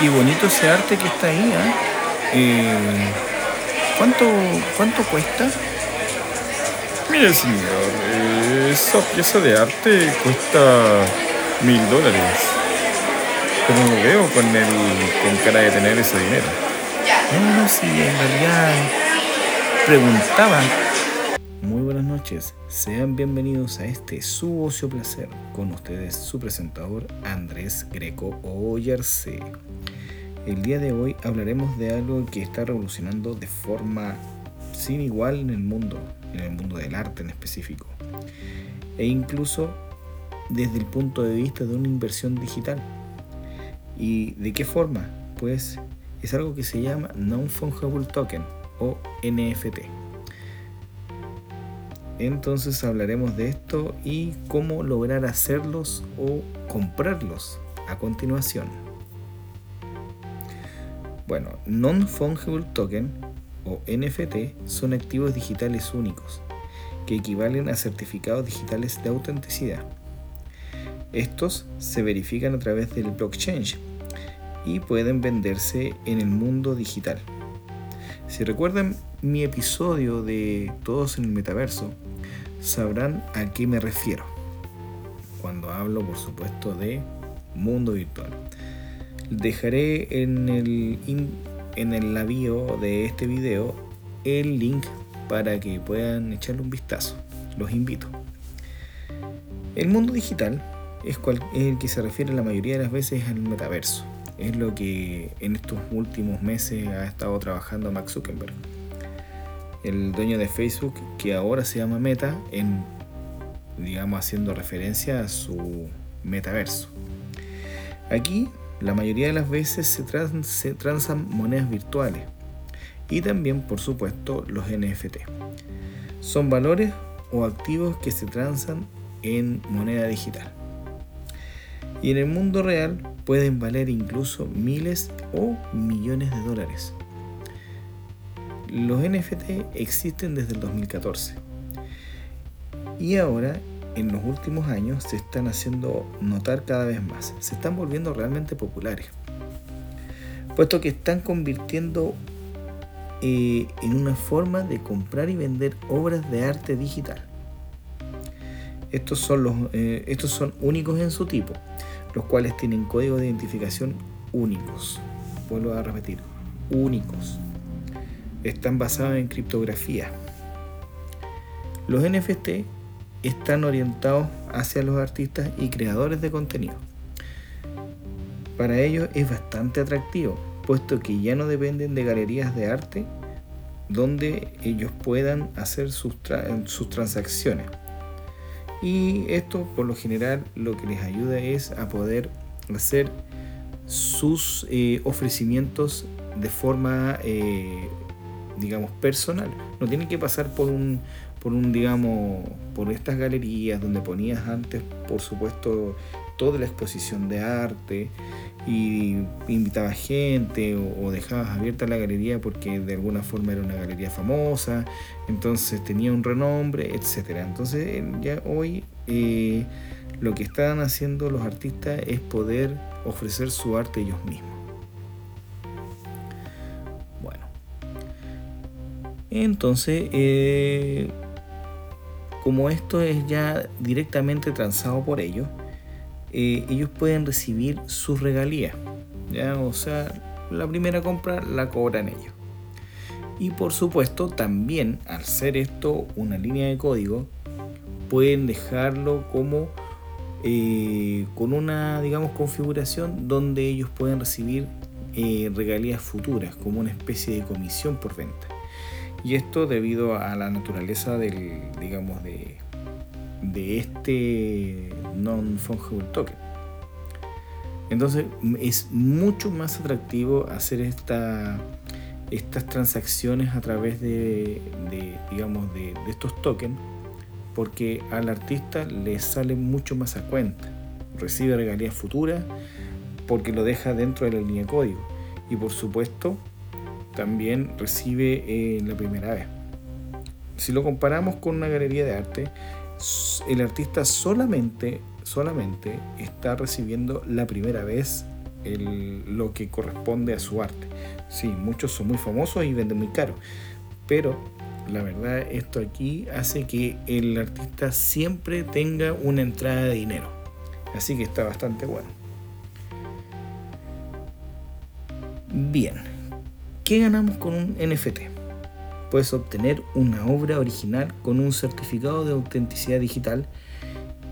Qué bonito ese arte que está ahí, ¿ah? Eh, ¿cuánto, ¿Cuánto cuesta? Mire, señor, eh, esa pieza de arte cuesta mil dólares. Pero no veo con, el, con cara de tener ese dinero. No, no, sí, en realidad preguntaba. Sean bienvenidos a este su ocio placer con ustedes su presentador Andrés Greco Oyarce. El día de hoy hablaremos de algo que está revolucionando de forma sin igual en el mundo, en el mundo del arte en específico, e incluso desde el punto de vista de una inversión digital. ¿Y de qué forma? Pues es algo que se llama Non-Fungible Token o NFT. Entonces hablaremos de esto y cómo lograr hacerlos o comprarlos a continuación. Bueno, Non-Fungible Token o NFT son activos digitales únicos, que equivalen a certificados digitales de autenticidad. Estos se verifican a través del blockchain y pueden venderse en el mundo digital. Si recuerdan mi episodio de Todos en el Metaverso, sabrán a qué me refiero cuando hablo, por supuesto, de mundo virtual. Dejaré en el, en el navío de este video el link para que puedan echarle un vistazo. Los invito. El mundo digital es, el que se refiere la mayoría de las veces al metaverso. Es lo que en estos últimos meses ha estado trabajando Max Zuckerberg, el dueño de Facebook, que ahora se llama Meta, en digamos haciendo referencia a su metaverso. Aquí la mayoría de las veces se, se transan monedas virtuales y también por supuesto los NFT. Son valores o activos que se transan en moneda digital. Y en el mundo real pueden valer incluso miles o millones de dólares. Los NFT existen desde el 2014 y ahora en los últimos años se están haciendo notar cada vez más, se están volviendo realmente populares, puesto que están convirtiendo eh, en una forma de comprar y vender obras de arte digital. Estos son, los, eh, estos son únicos en su tipo, los cuales tienen códigos de identificación únicos. Vuelvo a repetir, únicos. Están basados en criptografía. Los NFT están orientados hacia los artistas y creadores de contenido. Para ellos es bastante atractivo, puesto que ya no dependen de galerías de arte donde ellos puedan hacer sus, sus transacciones. Y esto por lo general lo que les ayuda es a poder hacer sus eh, ofrecimientos de forma, eh, digamos, personal. No tienen que pasar por un, por un, digamos, por estas galerías donde ponías antes, por supuesto, toda la exposición de arte y invitabas gente o, dejabas abierta la galería porque de alguna forma era una galería famosa, entonces tenía un renombre, etcétera. Entonces ya hoy eh, lo que están haciendo los artistas es poder ofrecer su arte ellos mismos. Entonces eh, como esto es ya directamente transado por ellos, eh, ellos pueden recibir sus regalías. ¿ya? O sea, la primera compra la cobran ellos. Y por supuesto, también al ser esto una línea de código, pueden dejarlo como eh, con una, digamos, configuración donde ellos pueden recibir regalías futuras, como una especie de comisión por venta. Y esto debido a la naturaleza del, digamos, de, de este non-fungible token. Entonces es mucho más atractivo hacer esta, estas transacciones a través de, digamos, de, estos tokens porque al artista le sale mucho más a cuenta. Recibe regalías futuras porque lo deja dentro de la línea de código. Y por supuesto también recibe eh, la primera vez. Si lo comparamos con una galería de arte, el artista solamente, solamente está recibiendo la primera vez lo que corresponde a su arte. Sí, muchos son muy famosos y venden muy caro, pero la verdad esto aquí hace que el artista siempre tenga una entrada de dinero. Así que está bastante bueno. Bien, ¿qué ganamos con un NFT? Puedes obtener una obra original con un certificado de autenticidad digital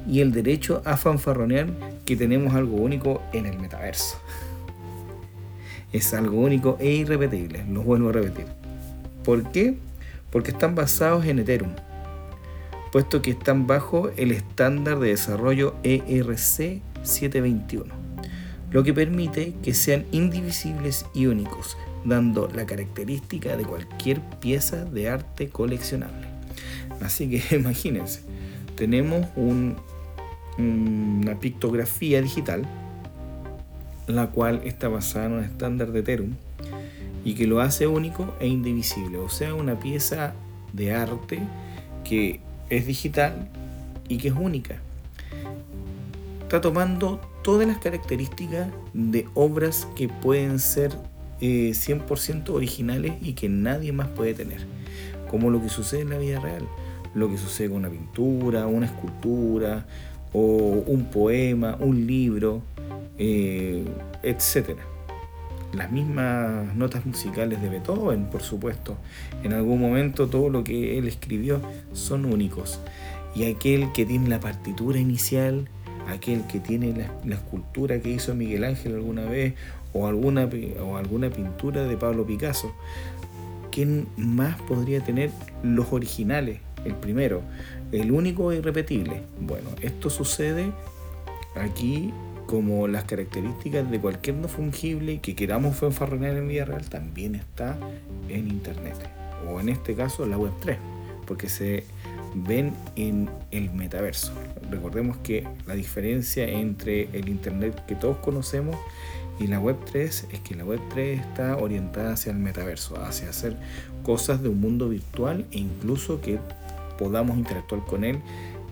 y el derecho a fanfarronear que tenemos algo único en el metaverso. Es algo único e irrepetible, lo vuelvo a repetir. ¿Por qué? Porque están basados en Ethereum, puesto que están bajo el estándar de desarrollo ERC 721, lo que permite que sean indivisibles y únicos, dando la característica de cualquier pieza de arte coleccionable. Así que imagínense, tenemos un, una pictografía digital, la cual está basada en un estándar de Ethereum y que lo hace único e indivisible, o sea, una pieza de arte que es digital y que es única. Está tomando todas las características de obras que pueden ser 100% eh, originales y que nadie más puede tener, como lo que sucede en la vida real, lo que sucede con una pintura, una escultura, o un poema, un libro, eh, etc. Las mismas notas musicales de Beethoven, por supuesto. En algún momento todo lo que él escribió son únicos. Y aquel que tiene la partitura inicial, aquel que tiene la, escultura que hizo Miguel Ángel alguna vez, o alguna, o alguna pintura de Pablo Picasso, ¿quién más podría tener los originales? El primero, el único e irrepetible. Bueno, esto sucede aquí como las características de cualquier no fungible que queramos fanfarronear en vida real también está en internet o en este caso la web 3 porque se ven en el metaverso recordemos que la diferencia entre el internet que todos conocemos y la web 3 es que la web 3 está orientada hacia el metaverso hacia hacer cosas de un mundo virtual e incluso que podamos interactuar con él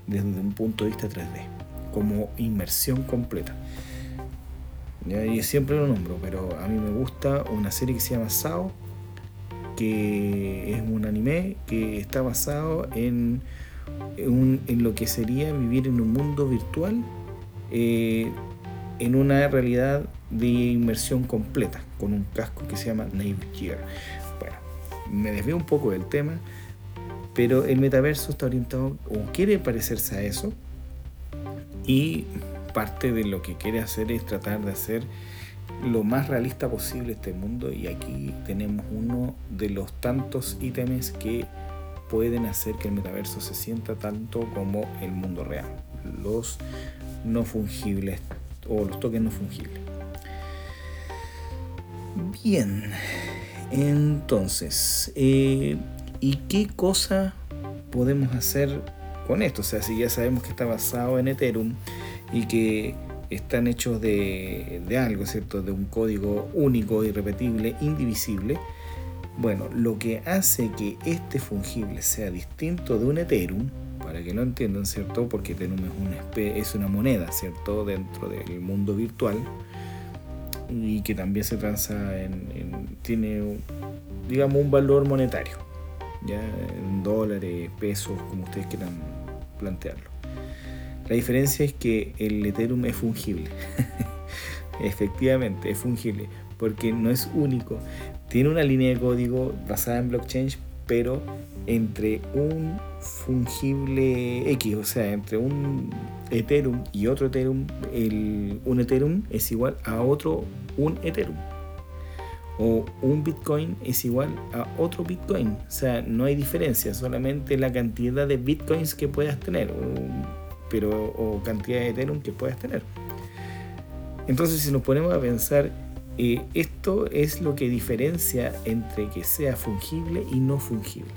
desde un punto de vista 3D, como inmersión completa. Y siempre lo nombro, pero a mí me gusta una serie que se llama Sao, que es un anime que está basado en, en, lo que sería vivir en un mundo virtual eh, en una realidad de inmersión completa, con un casco que se llama Gear. Bueno, me desvío un poco del tema, pero el metaverso está orientado o quiere parecerse a eso y parte de lo que quiere hacer es tratar de hacer lo más realista posible este mundo y aquí tenemos uno de los tantos ítems que pueden hacer que el metaverso se sienta tanto como el mundo real, los no fungibles o los tokens no fungibles. Bien, entonces, eh, ¿Y qué cosa podemos hacer con esto? O sea, si ya sabemos que está basado en Ethereum y que están hechos de, algo, ¿cierto? De un código único, irrepetible, indivisible. Bueno, lo que hace que este fungible sea distinto de un Ethereum, para que lo entiendan, ¿cierto? Porque Ethereum es una, moneda, ¿cierto? Dentro del mundo virtual y que también se transa en tiene, digamos, un valor monetario ya en dólares, pesos, como ustedes quieran plantearlo. La diferencia es que el Ethereum es fungible. Efectivamente, es fungible porque no es único. Tiene una línea de código basada en blockchain, pero entre un fungible X, o sea, entre un Ethereum y otro Ethereum, un Ethereum es igual a otro un Ethereum o un Bitcoin es igual a otro Bitcoin. O sea, no hay diferencia, solamente la cantidad de Bitcoins que puedas tener, pero, o cantidad de Ethereum que puedas tener. Entonces, si nos ponemos a pensar, eh, esto es lo que diferencia entre que sea fungible y no fungible.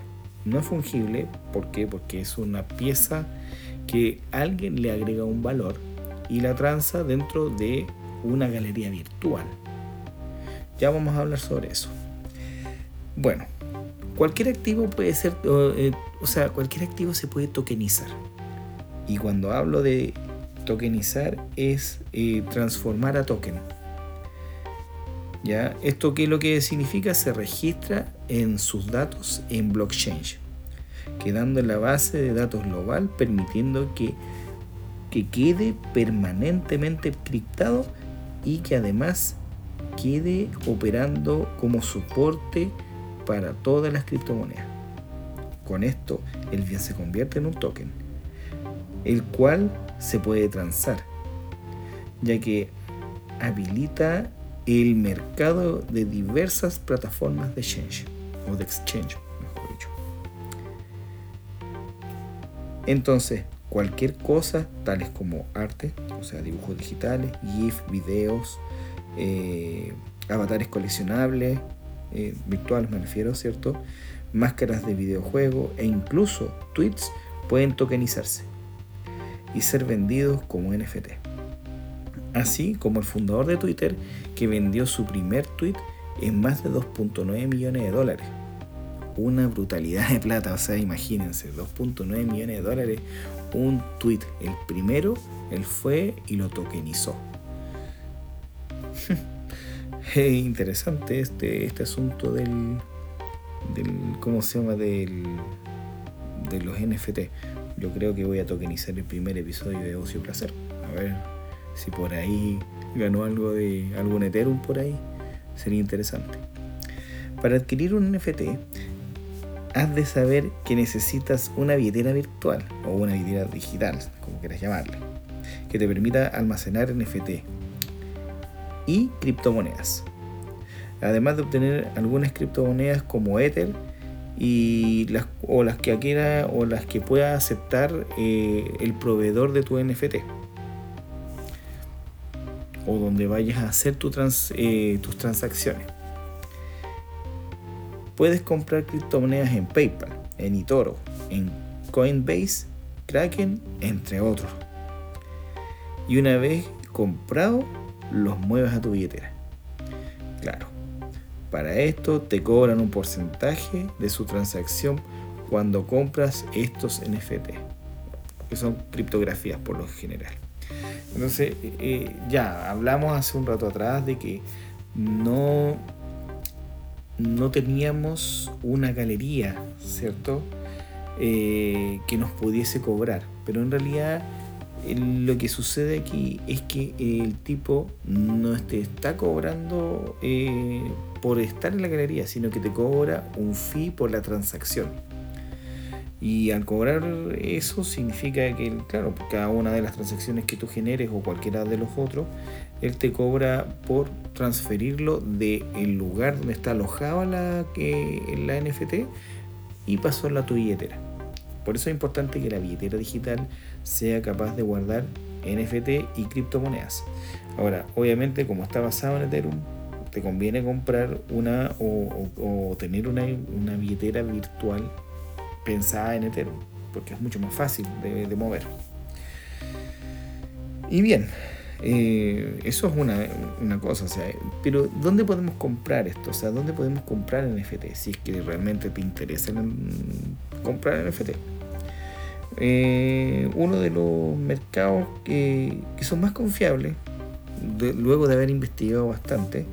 No fungible, ¿por qué? Porque es una pieza que alguien le agrega un valor y la tranza dentro de una galería virtual. Ya vamos a hablar sobre eso. Bueno, cualquier activo puede ser, eh, o sea, cualquier activo se puede tokenizar. Y cuando hablo de tokenizar es eh, transformar a token. ¿Ya? ¿Esto qué es lo que significa? Se registra en sus datos en blockchain, quedando en la base de datos global, permitiendo que, que quede permanentemente criptado y que además quede operando como soporte para todas las criptomonedas. Con esto, el bien se convierte en un token, el cual se puede transar, ya que habilita el mercado de diversas plataformas de exchange, o de exchange, mejor dicho. Entonces, cualquier cosa, tales como arte, o sea, dibujos digitales, GIF, videos, eh, avatares coleccionables, eh, virtuales me refiero, ¿cierto? Máscaras de videojuego e incluso tweets pueden tokenizarse y ser vendidos como NFT. Así como el fundador de Twitter que vendió su primer tweet en más de 2.9 millones de dólares. Una brutalidad de plata, o sea, imagínense, 2.9 millones de dólares, un tweet. El primero, él fue y lo tokenizó. es interesante este, este asunto del, del, ¿cómo se llama? Del, de los NFT. Yo creo que voy a tokenizar el primer episodio de Ocio Placer. A ver si por ahí ganó algo de algún Ethereum por ahí. Sería interesante. Para adquirir un NFT, has de saber que necesitas una billetera virtual o una billetera digital, como quieras llamarle, que te permita almacenar NFT y criptomonedas. Además de obtener algunas criptomonedas como Ether y las, o las que quiera o las que pueda aceptar eh, el proveedor de tu NFT o donde vayas a hacer eh, tus transacciones. Puedes comprar criptomonedas en PayPal, en eToro, en Coinbase, Kraken, entre otros. Y una vez comprado, los mueves a tu billetera. Para esto te cobran un porcentaje de su transacción cuando compras estos NFT, que son criptografías por lo general. Entonces, eh, ya hablamos hace un rato atrás de que no, no teníamos una galería, ¿cierto? Eh, que nos pudiese cobrar, pero en realidad lo que sucede aquí es que el tipo no te está cobrando eh, por estar en la galería, sino que te cobra un fee por la transacción. Y al cobrar eso significa que, claro, cada una de las transacciones que tú generes o cualquiera de los otros, él te cobra por transferirlo del lugar donde está alojada la, la NFT y pasó a tu billetera. Por eso es importante que la billetera digital sea capaz de guardar NFT y criptomonedas. Ahora, obviamente, como está basado en Ethereum, te conviene comprar una o, tener una, billetera virtual pensada en Ethereum, porque es mucho más fácil de, mover. Y bien, eh, eso es una, cosa, o sea, pero ¿dónde podemos comprar esto? O sea, ¿dónde podemos comprar NFT? Si es que realmente te interesa comprar NFT. Eh, uno de los mercados que, son más confiables, luego de haber investigado bastante,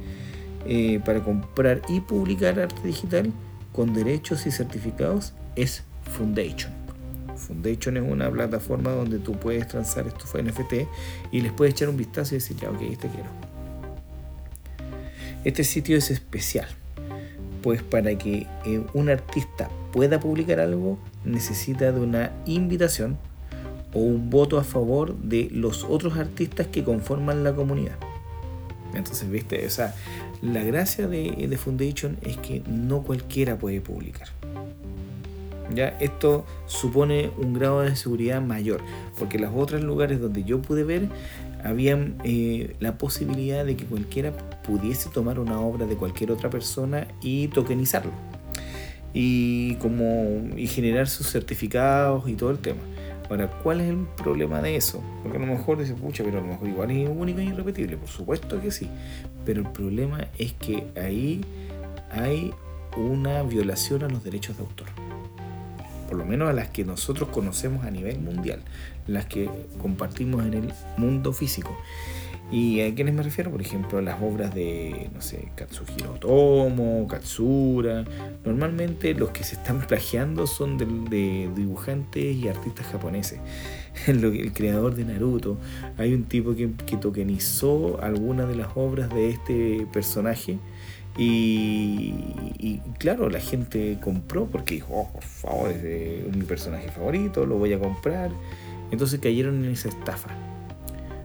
eh, para comprar y publicar arte digital con derechos y certificados es Foundation. Foundation es una plataforma donde tú puedes transar estos NFT y les puedes echar un vistazo y decir, ya, ok, este quiero. Este sitio es especial, pues para que eh, un artista pueda publicar algo, necesita de una invitación o un voto a favor de los otros artistas que conforman la comunidad. Entonces, viste, o sea, la gracia de, de Foundation es que no cualquiera puede publicar. ¿Ya? Esto supone un grado de seguridad mayor, porque los otros lugares donde yo pude ver, había eh, la posibilidad de que cualquiera pudiese tomar una obra de cualquier otra persona y tokenizarlo y, como, y generar sus certificados y todo el tema. Ahora, ¿cuál es el problema de eso? Porque a lo mejor dice, pucha, pero a lo mejor igual es único e irrepetible. Por supuesto que sí. Pero el problema es que ahí hay una violación a los derechos de autor. Por lo menos a las que nosotros conocemos a nivel mundial, las que compartimos en el mundo físico. ¿Y a quiénes me refiero? Por ejemplo, a las obras de, no sé, Katsuhiro Tomo, Katsura. Normalmente los que se están plagiando son de, dibujantes y artistas japoneses. El, creador de Naruto. Hay un tipo que, que tokenizó algunas de las obras de este personaje. Y, claro, la gente compró porque dijo, oh, por favor, es mi personaje favorito, lo voy a comprar. Entonces cayeron en esa estafa.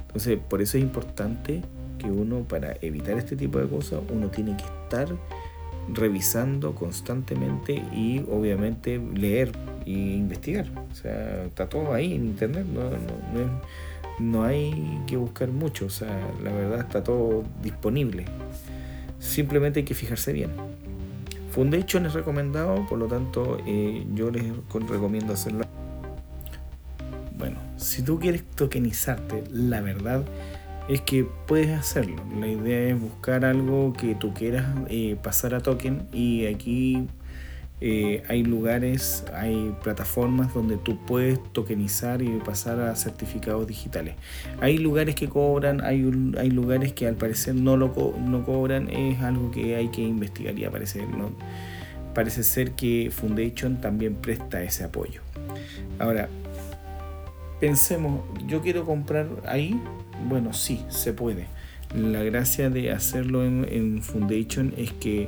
Entonces, por eso es importante que uno, para evitar este tipo de cosas, uno tiene que estar revisando constantemente y obviamente leer e investigar. O sea, está todo ahí en internet, no, no, no, hay que buscar mucho, o sea, la verdad está todo disponible. Simplemente hay que fijarse bien. Foundation es recomendado, por lo tanto eh, yo les recomiendo hacerlo si tú quieres tokenizarte, la verdad es que puedes hacerlo. La idea es buscar algo que tú quieras eh, pasar a token y aquí eh, hay lugares, hay plataformas donde tú puedes tokenizar y pasar a certificados digitales. Hay lugares que cobran, hay, lugares que al parecer no lo no cobran, es algo que hay que investigar y aparece, ¿no? parece ser que Foundation también presta ese apoyo. Ahora, pensemos, yo quiero comprar ahí, bueno, sí, se puede. La gracia de hacerlo en, Foundation es que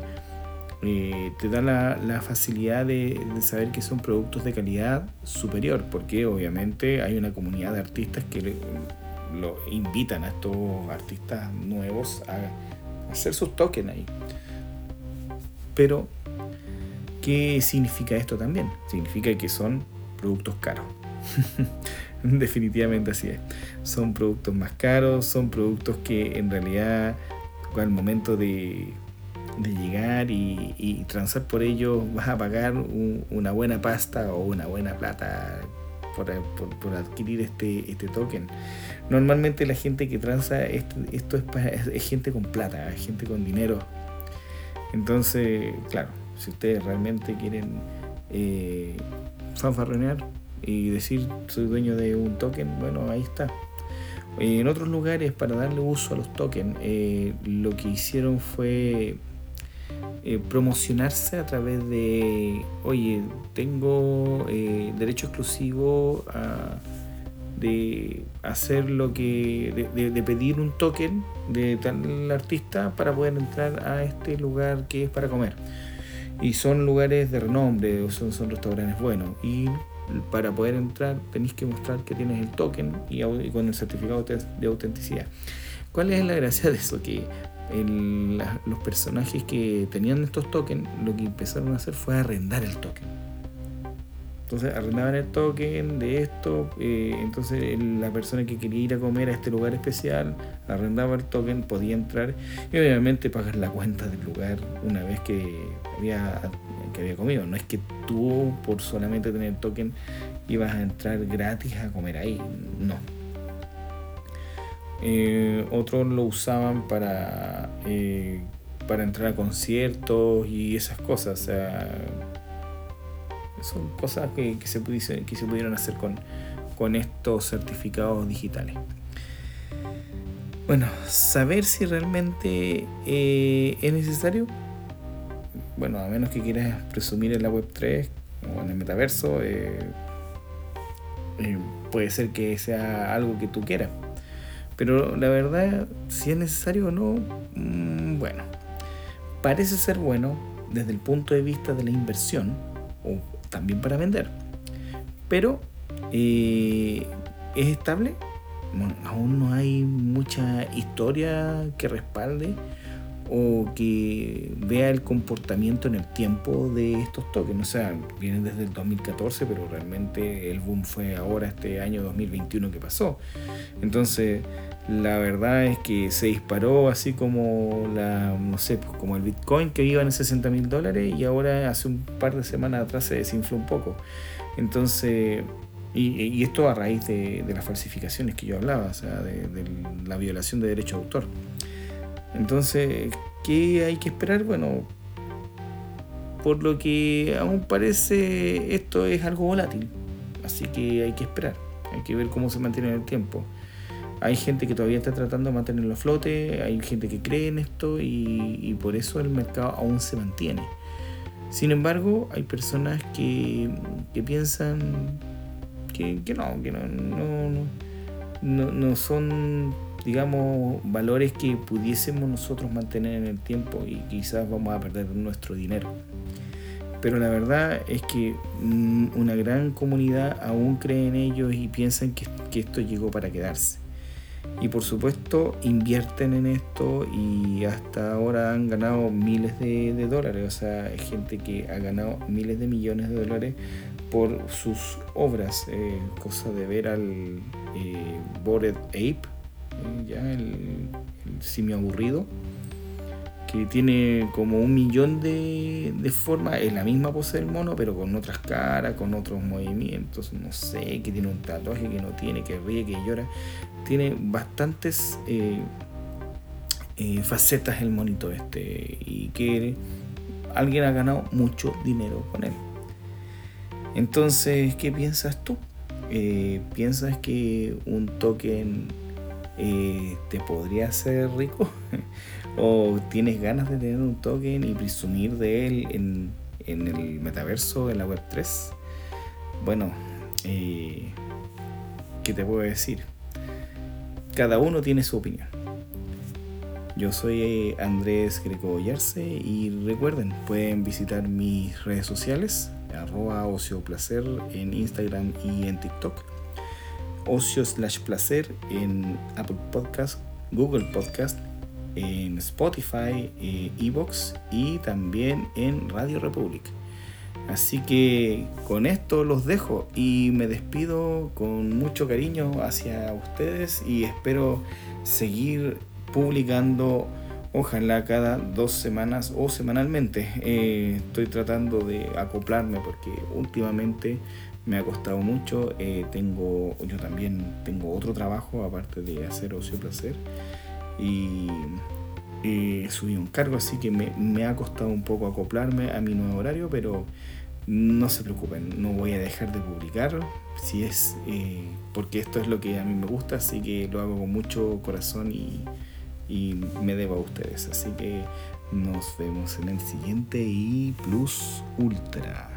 eh, te da la, facilidad de, saber que son productos de calidad superior, porque obviamente hay una comunidad de artistas que lo invitan a estos artistas nuevos a hacer sus tokens ahí. Pero, ¿qué significa esto también? Significa que son productos caros. Definitivamente así es. Son productos más caros, son productos que en realidad al momento de, llegar y, transar por ellos vas a pagar una buena pasta o una buena plata por, adquirir este, este token. Normalmente la gente que transa esto, es, gente con plata, es gente con dinero. Entonces, claro, si ustedes realmente quieren eh, fanfarronear, y decir soy dueño de un token, bueno, ahí está. En otros lugares, para darle uso a los tokens, eh, lo que hicieron fue eh, promocionarse a través de, oye, tengo eh, derecho exclusivo a, de hacer lo que, de, pedir un token de tal artista para poder entrar a este lugar que es para comer. Y son lugares de renombre, son, son restaurantes buenos. Y para poder entrar tenéis que mostrar que tienes el token y, con el certificado de autenticidad. ¿Cuál es la gracia de eso? Que los personajes que tenían estos tokens lo que empezaron a hacer fue arrendar el token. Entonces arrendaban el token de esto, eh, entonces la persona que quería ir a comer a este lugar especial arrendaba el token, podía entrar y obviamente pagar la cuenta del lugar una vez que había que había comido. No es que tú, por solamente tener token, ibas a entrar gratis a comer ahí. No. Eh, otros lo usaban para, eh, para entrar a conciertos y esas cosas. O sea, son cosas que, se, que se pudieron hacer con, con estos certificados digitales. Bueno, saber si realmente eh, es necesario bueno, a menos que quieras presumir en la web 3 o en el metaverso, eh, eh, puede ser que sea algo que tú quieras. Pero la verdad, si es necesario o no, mm, bueno, parece ser bueno desde el punto de vista de la inversión o también para vender. Pero eh, es estable. aún no hay mucha historia que respalde o que vea el comportamiento en el tiempo de estos tokens. O sea, vienen desde el 2014, pero realmente el boom fue ahora, este año 2021 que pasó. Entonces, la verdad es que se disparó así como la, no sé, pues, como el Bitcoin que iba en 60 mil dólares y ahora hace un par de semanas atrás se desinfló un poco. Entonces, y, esto a raíz de, las falsificaciones que yo hablaba, o sea, de, de la violación de derecho de autor. Entonces, ¿qué hay que esperar? Bueno, por lo que aún parece, esto es algo volátil. Así que hay que esperar. Hay que ver cómo se mantiene en el tiempo. hay gente que todavía está tratando de mantenerlo a flote, hay gente que cree en esto y, por eso el mercado aún se mantiene. Sin embargo, hay personas que, piensan que, no, que no, no, no, son, digamos, valores que pudiésemos nosotros mantener en el tiempo y quizás vamos a perder nuestro dinero. Pero la verdad es que mm, una gran comunidad aún cree en ellos y piensan que, esto llegó para quedarse. Y por supuesto invierten en esto y hasta ahora han ganado miles de, dólares. O sea, gente que ha ganado miles de millones de dólares por sus obras. Eh, cosa de ver al eh, Bored Ape, ya el, el simio aburrido que tiene como un millón de, formas, es la misma pose del mono, pero con otras caras, con otros movimientos, no sé, que tiene un tatuaje que no tiene, que ríe, que llora. Tiene bastantes eh, eh, facetas el monito este y que alguien ha ganado mucho dinero con él. Entonces, ¿qué piensas tú? Eh, ¿Piensas que un token te podría hacer rico? o tienes ganas de tener un token y presumir de él en, el metaverso, en la web 3, bueno, eh, ¿qué te puedo decir? Cada uno tiene su opinión. Yo soy eh, Andrés Greco Yarse y recuerden, pueden visitar mis redes sociales, arroba ocioplacer en Instagram y en TikTok, ocio slash placer en Apple Podcast, Google Podcast en Spotify, eh, Evox y también en Radio Republic. Así que con esto los dejo y me despido con mucho cariño hacia ustedes y espero seguir publicando ojalá cada dos semanas o semanalmente. Eh, estoy tratando de acoplarme porque últimamente me ha costado mucho. Eh, tengo, yo también tengo otro trabajo aparte de hacer ocio placer y subí un cargo, así que me, ha costado un poco acoplarme a mi nuevo horario, pero no se preocupen, no voy a dejar de publicar, si es eh, porque esto es lo que a mí me gusta, así que lo hago con mucho corazón y, y me debo a ustedes. Así que nos vemos en el siguiente y Plus Ultra.